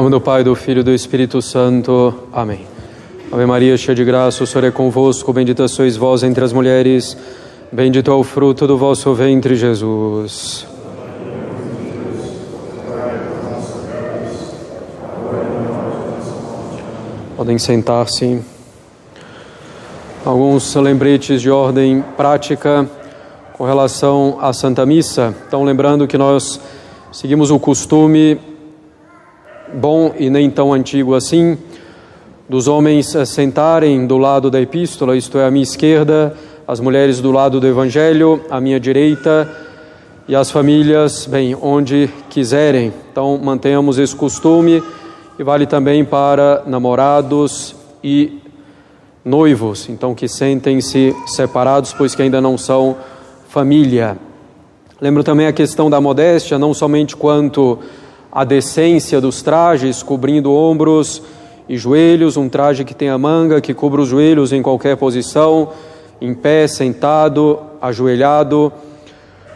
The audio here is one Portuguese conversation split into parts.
nome do Pai, do Filho e do Espírito Santo. Amém. Ave Maria, cheia de graça, o Senhor é convosco, bendita sois vós entre as mulheres, bendito é o fruto do vosso ventre, Jesus. Podem sentar-se. Alguns lembretes de ordem prática com relação à Santa Missa. Então, lembrando que nós seguimos o costume bom e nem tão antigo assim dos homens sentarem do lado da epístola, isto é, à minha esquerda, as mulheres do lado do Evangelho, à minha direita, e as famílias, bem, onde quiserem. Então, mantenhamos esse costume e vale também para namorados e noivos, então que sentem-se separados, pois que ainda não são família. Lembro também a questão da modéstia, não somente quanto à decência dos trajes, cobrindo ombros e joelhos, um traje que tenha manga, que cubra os joelhos em qualquer posição, em pé, sentado, ajoelhado,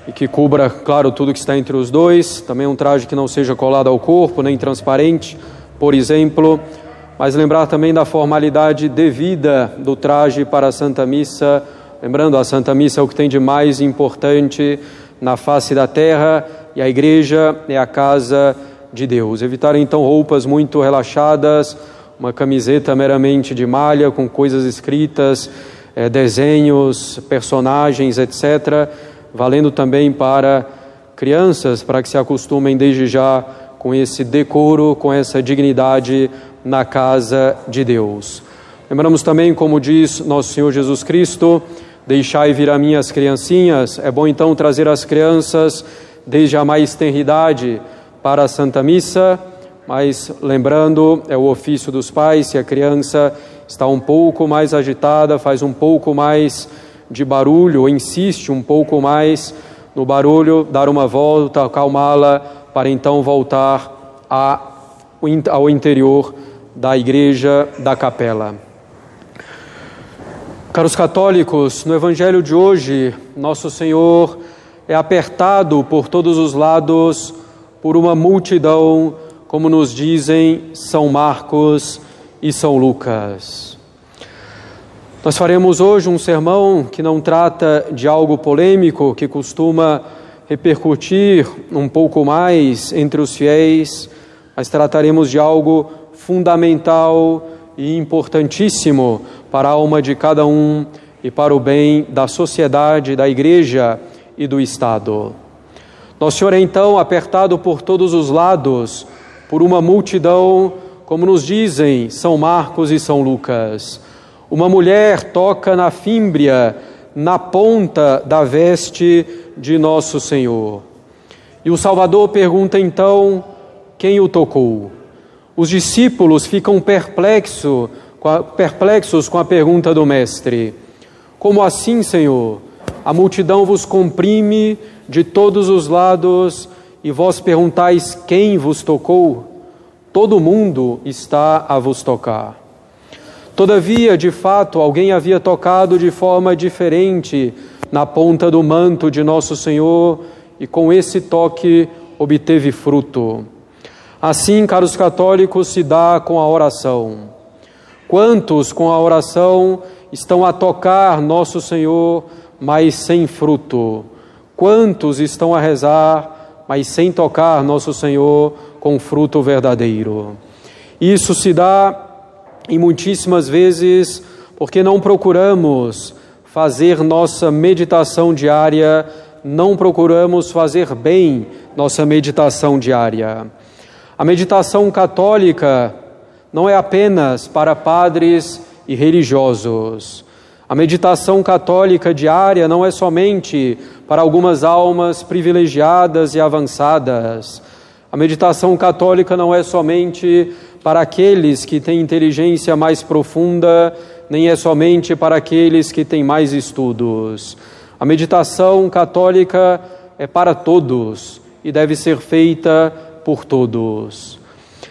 e que cubra, claro, tudo que está entre os dois. Também um traje que não seja colado ao corpo, nem transparente, por exemplo, mas lembrar também da formalidade devida do traje para a Santa Missa. Lembrando, a Santa Missa é o que tem de mais importante na face da terra e a igreja é a casa de Deus. Evitar então roupas muito relaxadas, uma camiseta meramente de malha com coisas escritas, é, desenhos, personagens, etc., valendo também para crianças, para que se acostumem desde já com esse decoro, com essa dignidade na casa de Deus. Lembramos também, como diz nosso Senhor Jesus Cristo, deixai vir a mim as criancinhas. É bom então trazer as crianças desde a mais tenridade para a Santa Missa, mas lembrando, é o ofício dos pais, se a criança está um pouco mais agitada, faz um pouco mais de barulho, ou insiste um pouco mais no barulho, dar uma volta, acalmá-la para então voltar ao interior da igreja, da capela. Caros católicos, no Evangelho de hoje, Nosso Senhor é apertado por todos os lados por uma multidão, como nos dizem São Marcos e São Lucas. Nós faremos hoje um sermão que não trata de algo polêmico que costuma repercutir um pouco mais entre os fiéis, mas trataremos de algo fundamental e importantíssimo para a alma de cada um e para o bem da sociedade, da igreja e do Estado. Nosso Senhor é então apertado por todos os lados por uma multidão, como nos dizem São Marcos e São Lucas. Uma mulher toca na fímbria, na ponta da veste de nosso Senhor. E o Salvador pergunta então: quem o tocou? Os discípulos ficam perplexo, perplexos com a pergunta do Mestre: Como assim, Senhor? A multidão vos comprime de todos os lados e vós perguntais quem vos tocou? Todo mundo está a vos tocar. Todavia, de fato, alguém havia tocado de forma diferente na ponta do manto de nosso Senhor e com esse toque obteve fruto. Assim, caros católicos, se dá com a oração. Quantos com a oração estão a tocar nosso Senhor, mas sem fruto? Quantos estão a rezar, mas sem tocar nosso Senhor com fruto verdadeiro? Isso se dá e muitíssimas vezes porque não procuramos fazer nossa meditação diária, não procuramos fazer bem nossa meditação diária. A meditação católica não é apenas para padres e religiosos. A meditação católica diária não é somente para algumas almas privilegiadas e avançadas. A meditação católica não é somente para aqueles que têm inteligência mais profunda nem é somente para aqueles que têm mais estudos. A meditação católica é para todos e deve ser feita por todos.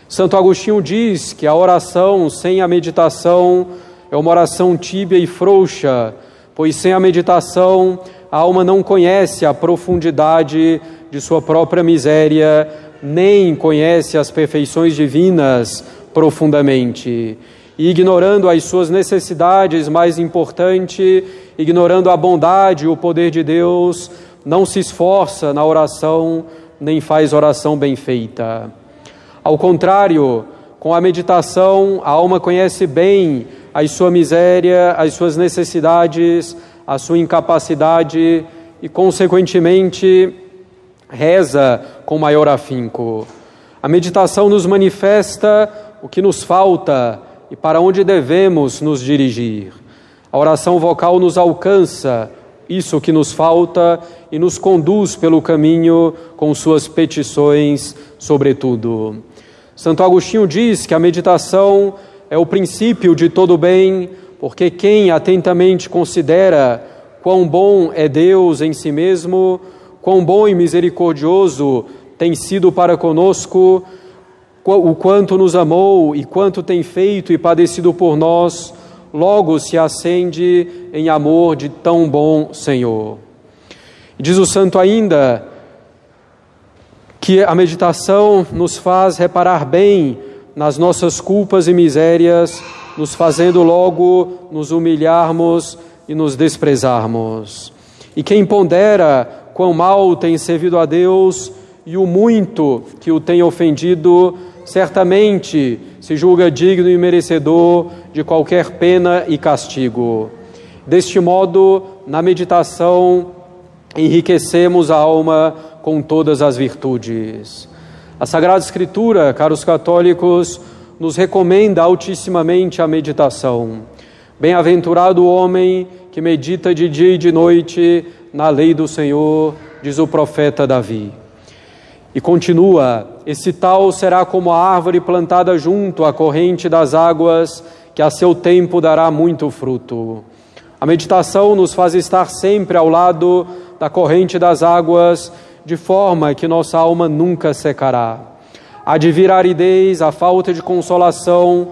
Santo Agostinho diz que a oração sem a meditação é uma oração tíbia e frouxa, pois sem a meditação a alma não conhece a profundidade de sua própria miséria, nem conhece as perfeições divinas profundamente. E ignorando as suas necessidades, mais importante, ignorando a bondade e o poder de Deus, não se esforça na oração, nem faz oração bem feita. Ao contrário, com a meditação, a alma conhece bem a sua miséria, as suas necessidades, a sua incapacidade e, consequentemente, reza com maior afinco. A meditação nos manifesta o que nos falta e para onde devemos nos dirigir. A oração vocal nos alcança isso que nos falta e nos conduz pelo caminho com suas petições, sobretudo. Santo Agostinho diz que a meditação é o princípio de todo bem, porque quem atentamente considera quão bom é Deus em si mesmo, quão bom e misericordioso tem sido para conosco, o quanto nos amou e quanto tem feito e padecido por nós, logo se acende em amor de tão bom Senhor. Diz o santo ainda que a meditação nos faz reparar bem nas nossas culpas e misérias, nos fazendo logo nos humilharmos e nos desprezarmos. E quem pondera quão mal tem servido a Deus e o muito que o tem ofendido, certamente se julga digno e merecedor de qualquer pena e castigo. Deste modo, na meditação, enriquecemos a alma com todas as virtudes. A Sagrada Escritura, caros católicos, nos recomenda altissimamente a meditação. Bem-aventurado o homem que medita de dia e de noite na lei do Senhor, diz o profeta Davi. E continua: esse tal será como a árvore plantada junto à corrente das águas, que a seu tempo dará muito fruto. A meditação nos faz estar sempre ao lado da corrente das águas de forma que nossa alma nunca secará. Há de vir a aridez, a falta de consolação,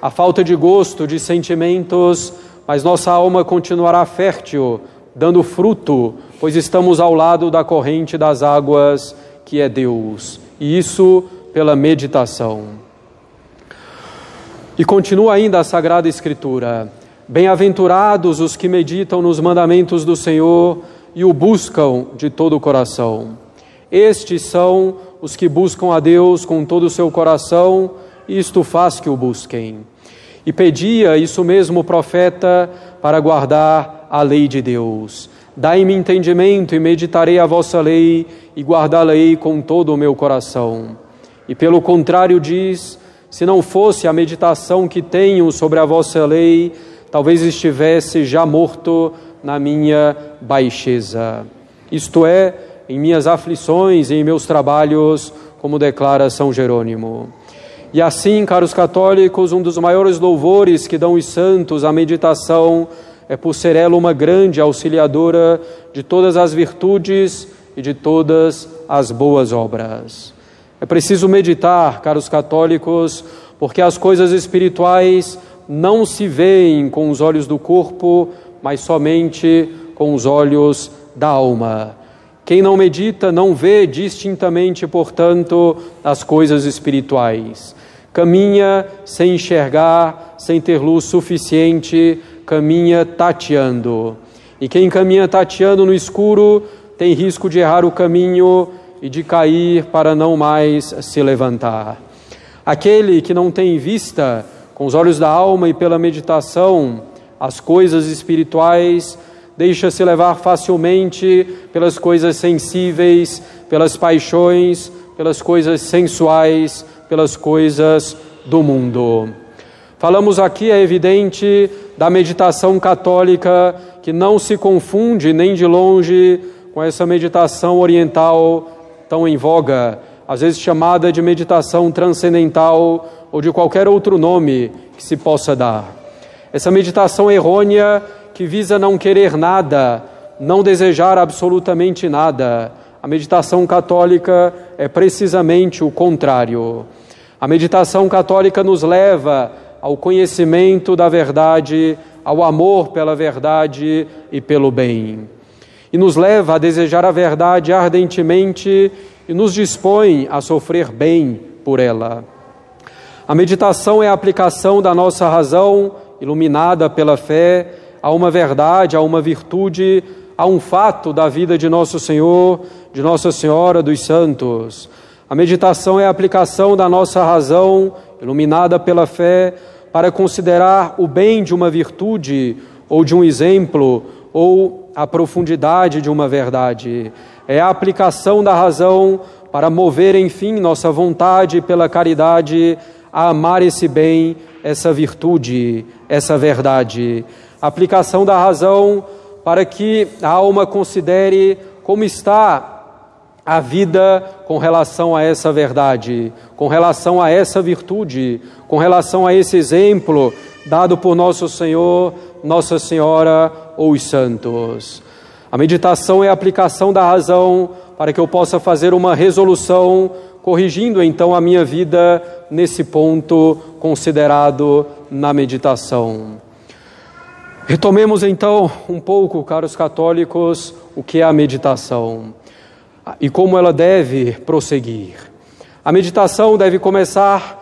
a falta de gosto, de sentimentos, mas nossa alma continuará fértil, dando fruto, pois estamos ao lado da corrente das águas, que é Deus. E isso pela meditação. E continua ainda a Sagrada Escritura: Bem-aventurados os que meditam nos mandamentos do Senhor e o buscam de todo o coração. Estes são os que buscam a Deus com todo o seu coração, e isto faz que o busquem. E pedia isso mesmo o profeta para guardar a lei de Deus. Dai-me entendimento e meditarei a vossa lei e guardá-la-ei com todo o meu coração. E pelo contrário diz: se não fosse a meditação que tenho sobre a vossa lei, talvez estivesse já morto na minha baixeza, isto é, em minhas aflições e em meus trabalhos, como declara São Jerônimo. E assim, caros católicos, um dos maiores louvores que dão os santos à meditação é por ser ela uma grande auxiliadora de todas as virtudes e de todas as boas obras. É preciso meditar, caros católicos, porque as coisas espirituais não se veem com os olhos do corpo, mas somente com os olhos da alma. Quem não medita não vê distintamente, portanto, as coisas espirituais. Caminha sem enxergar, sem ter luz suficiente, caminha tateando. E quem caminha tateando no escuro tem risco de errar o caminho e de cair para não mais se levantar. Aquele que não tem vista, com os olhos da alma e pela meditação, as coisas espirituais, deixa-se levar facilmente pelas coisas sensíveis, pelas paixões, pelas coisas sensuais, pelas coisas do mundo. Falamos aqui, é evidente, da meditação católica que não se confunde nem de longe com essa meditação oriental tão em voga, às vezes chamada de meditação transcendental ou de qualquer outro nome que se possa dar. Essa meditação errônea que visa não querer nada, não desejar absolutamente nada. A meditação católica é precisamente o contrário. A meditação católica nos leva ao conhecimento da verdade, ao amor pela verdade e pelo bem. E nos leva a desejar a verdade ardentemente e nos dispõe a sofrer bem por ela. A meditação é a aplicação da nossa razão, iluminada pela fé, a uma verdade, a uma virtude, a um fato da vida de nosso Senhor, de Nossa Senhora dos Santos. A meditação é a aplicação da nossa razão, iluminada pela fé, para considerar o bem de uma virtude ou de um exemplo ou a profundidade de uma verdade. É a aplicação da razão para mover, enfim, nossa vontade pela caridade a amar esse bem, essa virtude, essa verdade. Aplicação da razão para que a alma considere como está a vida com relação a essa verdade, com relação a essa virtude, com relação a esse exemplo dado por nosso Senhor, Nossa Senhora ou os santos. A meditação é a aplicação da razão para que eu possa fazer uma resolução, corrigindo então a minha vida nesse ponto considerado na meditação. Retomemos então um pouco, caros católicos, o que é a meditação e como ela deve prosseguir. A meditação deve começar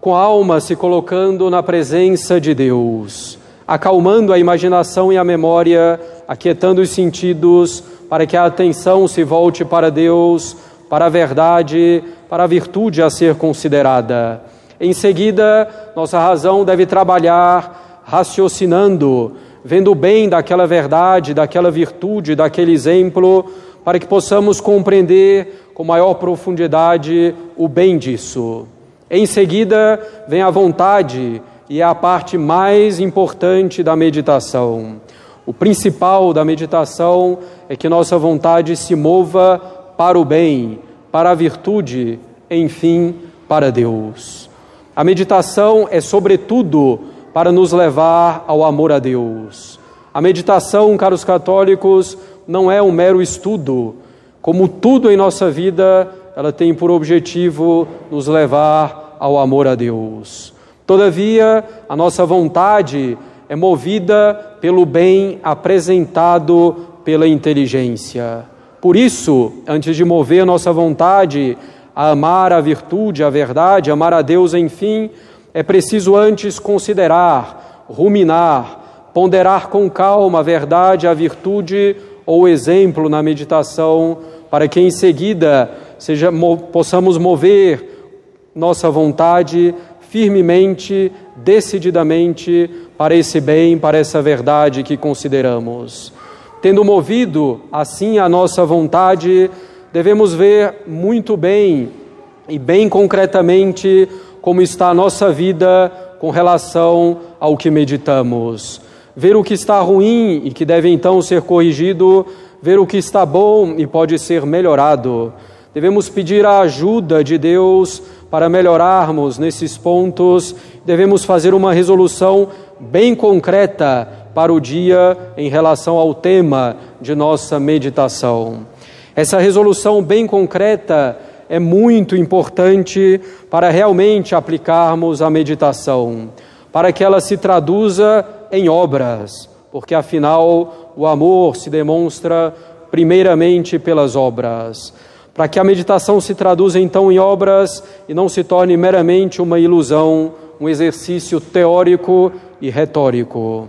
com a alma se colocando na presença de Deus, acalmando a imaginação e a memória, aquietando os sentidos, para que a atenção se volte para Deus, para a verdade, para a virtude a ser considerada. Em seguida, nossa razão deve trabalhar raciocinando, vendo bem daquela verdade, daquela virtude, daquele exemplo, para que possamos compreender com maior profundidade o bem disso. Em seguida, vem a vontade, e é a parte mais importante da meditação. O principal da meditação é que nossa vontade se mova para o bem, para a virtude, enfim, para Deus. A meditação é, sobretudo, para nos levar ao amor a Deus. A meditação, caros católicos, não é um mero estudo. Como tudo em nossa vida, ela tem por objetivo nos levar ao amor a Deus. Todavia, a nossa vontade é movida pelo bem apresentado pela inteligência. Por isso, antes de mover nossa vontade a amar a virtude, a verdade, amar a Deus, enfim, é preciso antes considerar, ruminar, ponderar com calma a verdade, a virtude ou exemplo na meditação, para que em seguida seja, possamos mover nossa vontade firmemente, decididamente para esse bem, para essa verdade que consideramos. Tendo movido assim a nossa vontade, devemos ver muito bem e bem concretamente como está a nossa vida com relação ao que meditamos. Ver o que está ruim e que deve então ser corrigido, ver o que está bom e pode ser melhorado. Devemos pedir a ajuda de Deus para melhorarmos nesses pontos. Devemos fazer uma resolução bem concreta para o dia em relação ao tema de nossa meditação. Essa resolução bem concreta é muito importante para realmente aplicarmos a meditação, para que ela se traduza em obras, porque afinal o amor se demonstra primeiramente pelas obras. Para que a meditação se traduza então em obras e não se torne meramente uma ilusão, um exercício teórico e retórico.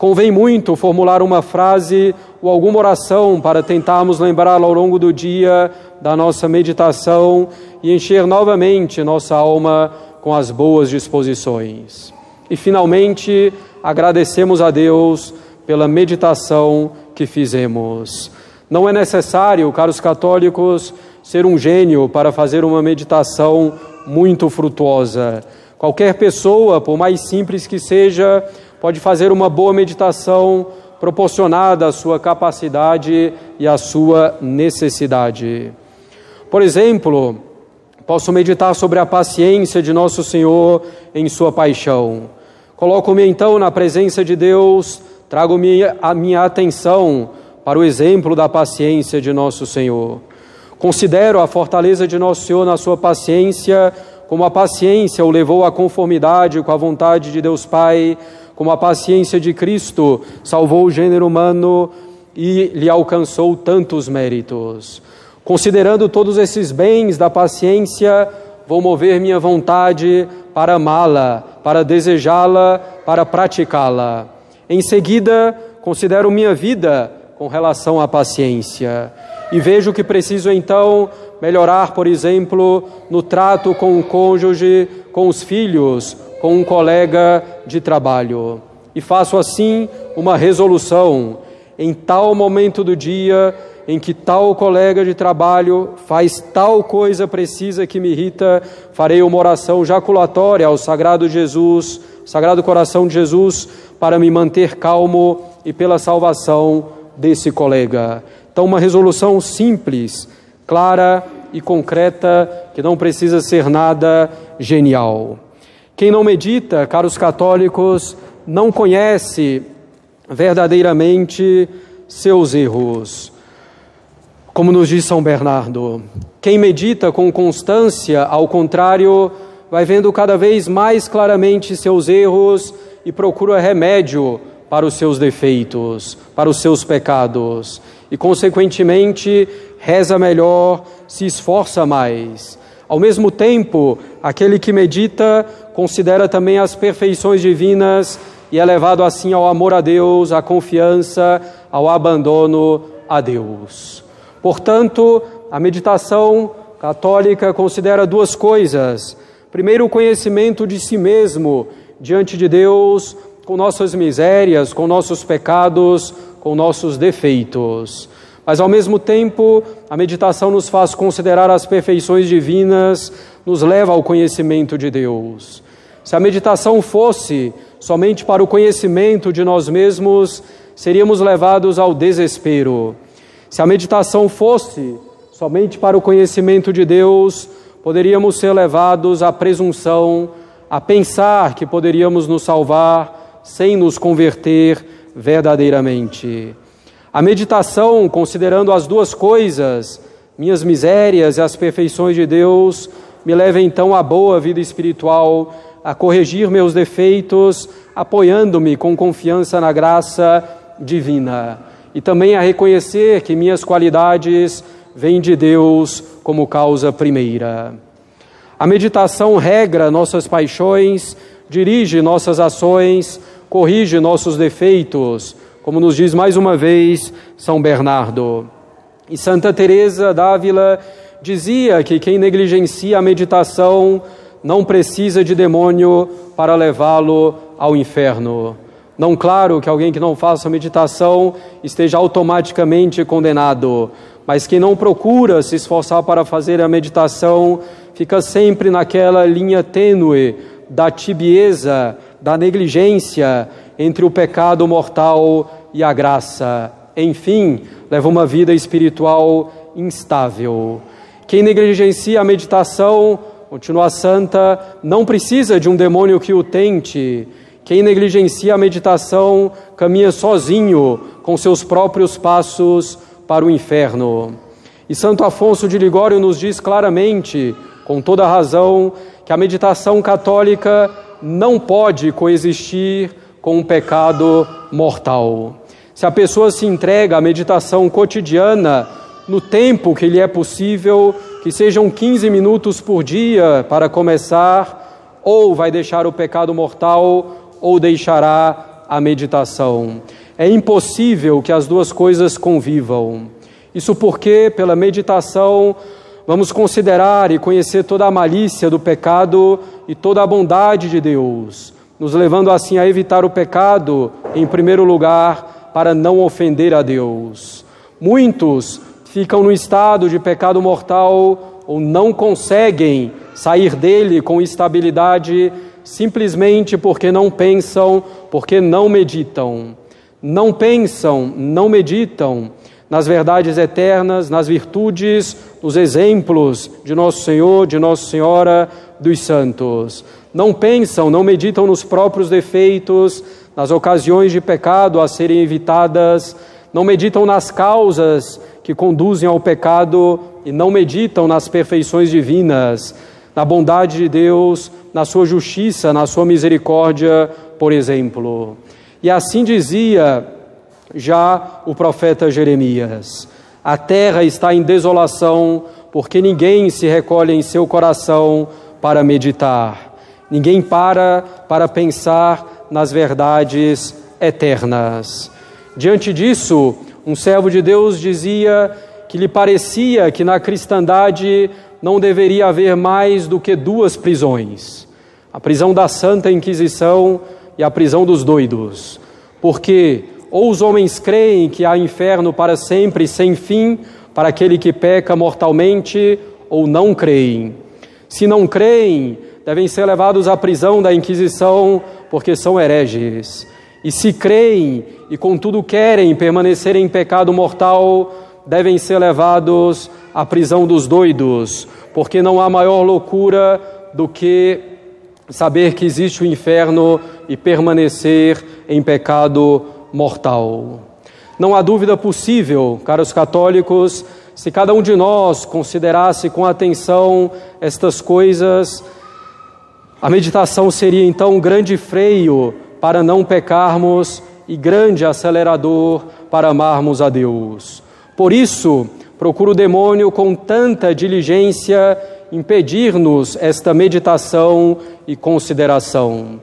Convém muito formular uma frase ou alguma oração para tentarmos lembrá-la ao longo do dia da nossa meditação e encher novamente nossa alma com as boas disposições. E finalmente, agradecemos a Deus pela meditação que fizemos. Não é necessário, caros católicos, ser um gênio para fazer uma meditação muito frutuosa. Qualquer pessoa, por mais simples que seja, pode fazer uma boa meditação proporcionada à sua capacidade e à sua necessidade. Por exemplo, posso meditar sobre a paciência de nosso Senhor em sua paixão. Coloco-me então na presença de Deus, trago-me a minha atenção para o exemplo da paciência de nosso Senhor. Considero a fortaleza de nosso Senhor na sua paciência, como a paciência o levou à conformidade com a vontade de Deus Pai, como a paciência de Cristo salvou o gênero humano e lhe alcançou tantos méritos. Considerando todos esses bens da paciência, vou mover minha vontade para amá-la, para desejá-la, para praticá-la. Em seguida, considero minha vida com relação à paciência e vejo que preciso então melhorar, por exemplo, no trato com o cônjuge, com os filhos, com um colega de trabalho. E faço assim uma resolução. Em tal momento do dia em que tal colega de trabalho faz tal coisa precisa que me irrita, farei uma oração jaculatória ao Sagrado Jesus, Sagrado Coração de Jesus, para me manter calmo e pela salvação desse colega. Então, uma resolução simples, clara e concreta, que não precisa ser nada genial. Quem não medita, caros católicos, não conhece verdadeiramente seus erros. Como nos diz São Bernardo, quem medita com constância, ao contrário, vai vendo cada vez mais claramente seus erros e procura remédio para os seus defeitos, para os seus pecados, e, consequentemente, reza melhor, se esforça mais. Ao mesmo tempo, aquele que medita considera também as perfeições divinas e é levado assim ao amor a Deus, à confiança, ao abandono a Deus. Portanto, a meditação católica considera duas coisas. Primeiro, o conhecimento de si mesmo diante de Deus, com nossas misérias, com nossos pecados, com nossos defeitos. Mas, ao mesmo tempo, a meditação nos faz considerar as perfeições divinas, nos leva ao conhecimento de Deus. Se a meditação fosse somente para o conhecimento de nós mesmos, seríamos levados ao desespero. Se a meditação fosse somente para o conhecimento de Deus, poderíamos ser levados à presunção, a pensar que poderíamos nos salvar sem nos converter verdadeiramente. A meditação, considerando as duas coisas, minhas misérias e as perfeições de Deus, me leva então à boa vida espiritual, a corrigir meus defeitos, apoiando-me com confiança na graça divina e também a reconhecer que minhas qualidades vêm de Deus como causa primeira. A meditação regra nossas paixões, dirige nossas ações, corrige nossos defeitos, como nos diz mais uma vez São Bernardo. E Santa Teresa d'Ávila dizia que quem negligencia a meditação não precisa de demônio para levá-lo ao inferno. Não claro que alguém que não faça meditação esteja automaticamente condenado, mas quem não procura se esforçar para fazer a meditação fica sempre naquela linha tênue da tibieza, da negligência entre o pecado mortal e a graça. Enfim, leva uma vida espiritual instável. Quem negligencia a meditação, continua santa, não precisa de um demônio que o tente quem negligencia a meditação caminha sozinho com seus próprios passos para o inferno. E Santo Afonso de Ligório nos diz claramente, com toda razão, que a meditação católica não pode coexistir com um pecado mortal. Se a pessoa se entrega à meditação cotidiana, no tempo que lhe é possível, que sejam 15 minutos por dia para começar, ou vai deixar o pecado mortal ou deixará a meditação. É impossível que as duas coisas convivam. Isso porque, pela meditação, vamos considerar e conhecer toda a malícia do pecado e toda a bondade de Deus, nos levando assim a evitar o pecado, em primeiro lugar, para não ofender a Deus. Muitos ficam no estado de pecado mortal ou não conseguem sair dele com estabilidade simplesmente porque não pensam, porque não meditam. Não pensam, não meditam nas verdades eternas, nas virtudes, nos exemplos de Nosso Senhor, de Nossa Senhora, dos santos. Não pensam, não meditam nos próprios defeitos, nas ocasiões de pecado a serem evitadas, não meditam nas causas que conduzem ao pecado e não meditam nas perfeições divinas, na bondade de Deus, na sua justiça, na sua misericórdia, por exemplo. E assim dizia já o profeta Jeremias: A terra está em desolação, porque ninguém se recolhe em seu coração para meditar. Ninguém para para pensar nas verdades eternas. Diante disso, um servo de Deus dizia que lhe parecia que na cristandade não deveria haver mais do que duas prisões: a prisão da Santa Inquisição e a prisão dos doidos. Porque ou os homens creem que há inferno para sempre sem fim para aquele que peca mortalmente, ou não creem. Se não creem, devem ser levados à prisão da Inquisição, porque são hereges. E se creem e contudo querem permanecer em pecado mortal, devem ser levados à prisão dos doidos, porque não há maior loucura do que saber que existe o inferno e permanecer em pecado mortal. Não há dúvida possível, caros católicos, se cada um de nós considerasse com atenção estas coisas, a meditação seria então um grande freio para não pecarmos e grande acelerador para amarmos a Deus. Por isso, procura o demônio com tanta diligência impedir-nos esta meditação e consideração.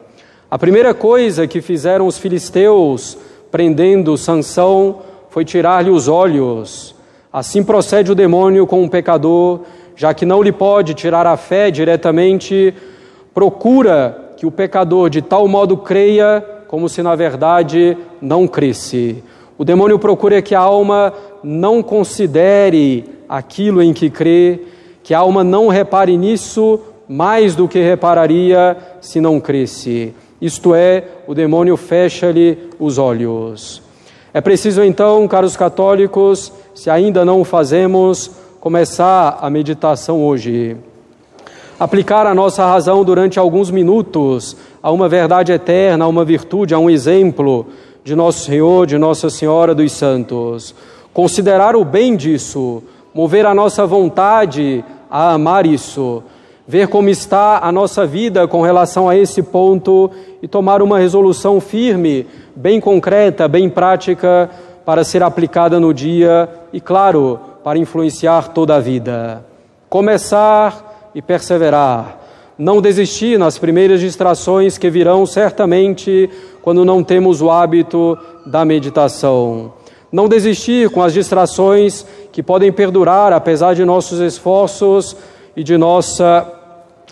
A primeira coisa que fizeram os filisteus prendendo Sansão foi tirar-lhe os olhos. Assim procede o demônio com um pecador, já que não lhe pode tirar a fé diretamente, procura que o pecador de tal modo creia como se na verdade não cresce. O demônio procura que a alma não considere aquilo em que crê, que a alma não repare nisso mais do que repararia se não cresce. Isto é, o demônio fecha-lhe os olhos. É preciso então, caros católicos, se ainda não o fazemos, começar a meditação hoje. Aplicar a nossa razão durante alguns minutos a uma verdade eterna, a uma virtude, a um exemplo de Nosso Senhor, de Nossa Senhora dos Santos. Considerar o bem disso, mover a nossa vontade a amar isso, ver como está a nossa vida com relação a esse ponto e tomar uma resolução firme, bem concreta, bem prática, para ser aplicada no dia e, claro, para influenciar toda a vida. Começar e perseverar não desistir nas primeiras distrações que virão certamente quando não temos o hábito da meditação. Não desistir com as distrações que podem perdurar apesar de nossos esforços e de nossa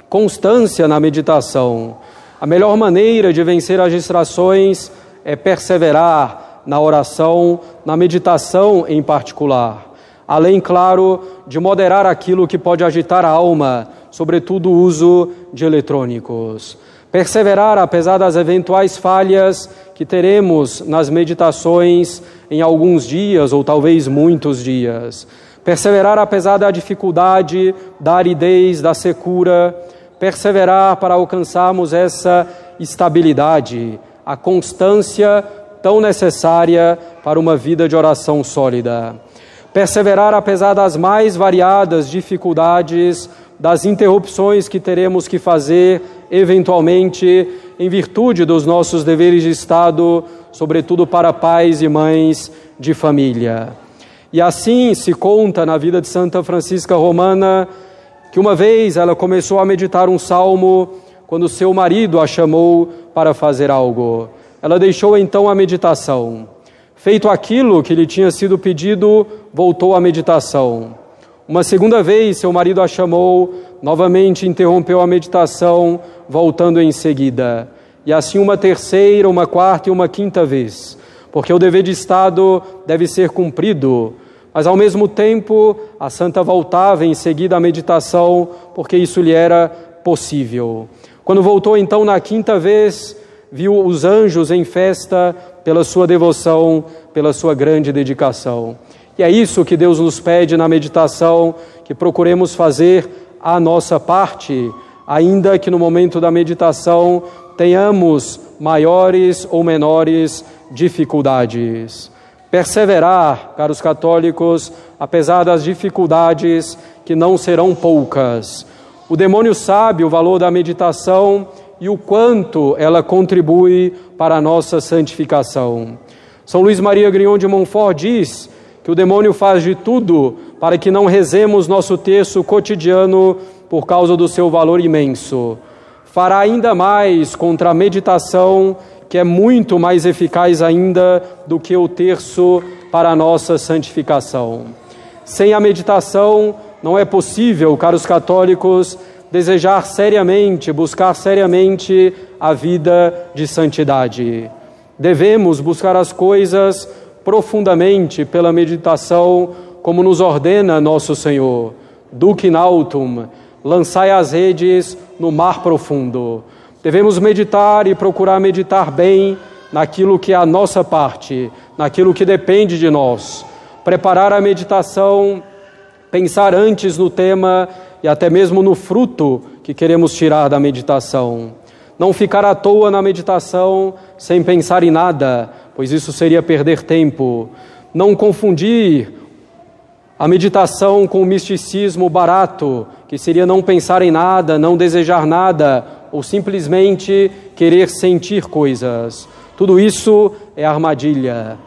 constância na meditação. A melhor maneira de vencer as distrações é perseverar na oração, na meditação em particular. Além, claro, de moderar aquilo que pode agitar a alma, sobretudo o uso de eletrônicos. Perseverar apesar das eventuais falhas que teremos nas meditações em alguns dias ou talvez muitos dias. Perseverar apesar da dificuldade, da aridez, da secura. Perseverar para alcançarmos essa estabilidade, a constância tão necessária para uma vida de oração sólida. Perseverar apesar das mais variadas dificuldades das interrupções que teremos que fazer, eventualmente, em virtude dos nossos deveres de Estado, sobretudo para pais e mães de família. E assim se conta na vida de Santa Francisca Romana que uma vez ela começou a meditar um salmo quando seu marido a chamou para fazer algo. Ela deixou então a meditação. Feito aquilo que lhe tinha sido pedido, voltou à meditação. Uma segunda vez, seu marido a chamou, novamente interrompeu a meditação, voltando em seguida. E assim, uma terceira, uma quarta e uma quinta vez, porque o dever de Estado deve ser cumprido. Mas, ao mesmo tempo, a santa voltava em seguida à meditação, porque isso lhe era possível. Quando voltou, então, na quinta vez, viu os anjos em festa pela sua devoção, pela sua grande dedicação. E é isso que Deus nos pede na meditação, que procuremos fazer a nossa parte, ainda que no momento da meditação tenhamos maiores ou menores dificuldades. Perseverar, caros católicos, apesar das dificuldades que não serão poucas. O demônio sabe o valor da meditação e o quanto ela contribui para a nossa santificação. São Luís Maria Grignon de Montfort diz que o demônio faz de tudo para que não rezemos nosso texto cotidiano por causa do seu valor imenso. Fará ainda mais contra a meditação, que é muito mais eficaz ainda do que o terço para a nossa santificação. Sem a meditação, não é possível, caros católicos, desejar seriamente, buscar seriamente a vida de santidade. Devemos buscar as coisas profundamente pela meditação, como nos ordena nosso Senhor. Duc in altum, lançai as redes no mar profundo. Devemos meditar e procurar meditar bem naquilo que é a nossa parte, naquilo que depende de nós. Preparar a meditação, pensar antes no tema e até mesmo no fruto que queremos tirar da meditação. Não ficar à toa na meditação sem pensar em nada, pois isso seria perder tempo. Não confundir a meditação com o misticismo barato, que seria não pensar em nada, não desejar nada, ou simplesmente querer sentir coisas. Tudo isso é armadilha.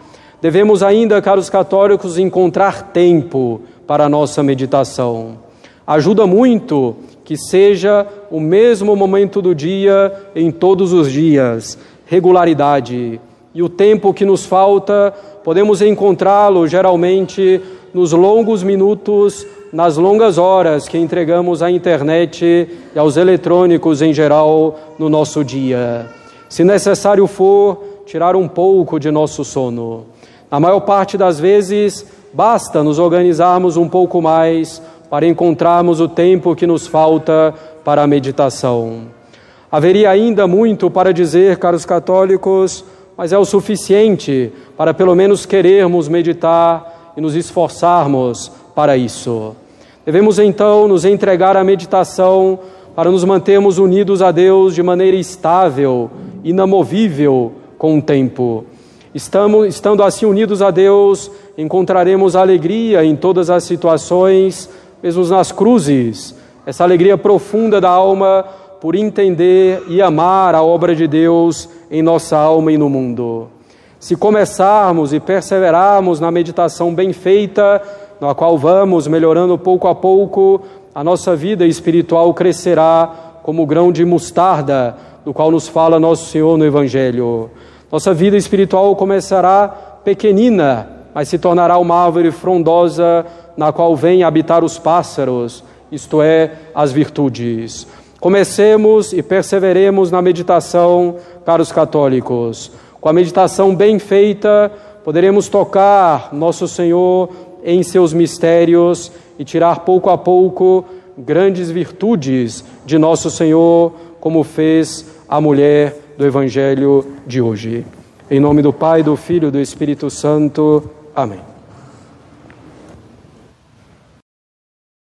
Devemos ainda, caros católicos, encontrar tempo para a nossa meditação. Ajuda muito que seja o mesmo momento do dia em todos os dias, regularidade. E o tempo que nos falta, podemos encontrá-lo geralmente nos longos minutos, nas longas horas que entregamos à internet e aos eletrônicos em geral no nosso dia. Se necessário for, tirar um pouco de nosso sono. Na maior parte das vezes, basta nos organizarmos um pouco mais para encontrarmos o tempo que nos falta para a meditação. Haveria ainda muito para dizer, caros católicos, mas é o suficiente para pelo menos querermos meditar e nos esforçarmos para isso. Devemos então nos entregar à meditação para nos mantermos unidos a Deus de maneira estável, inamovível com o tempo. Estamos, estando assim unidos a Deus, encontraremos alegria em todas as situações, mesmo nas cruzes, essa alegria profunda da alma por entender e amar a obra de Deus em nossa alma e no mundo. Se começarmos e perseverarmos na meditação bem feita, na qual vamos melhorando pouco a pouco, a nossa vida espiritual crescerá como o grão de mostarda, do qual nos fala nosso Senhor no Evangelho. Nossa vida espiritual começará pequenina, mas se tornará uma árvore frondosa na qual vêm habitar os pássaros, isto é, as virtudes. Comecemos e perseveremos na meditação, caros católicos. Com a meditação bem feita, poderemos tocar nosso Senhor em seus mistérios e tirar pouco a pouco grandes virtudes de nosso Senhor, como fez a mulher do Evangelho de hoje. Em nome do Pai, do Filho e do Espírito Santo. Amém.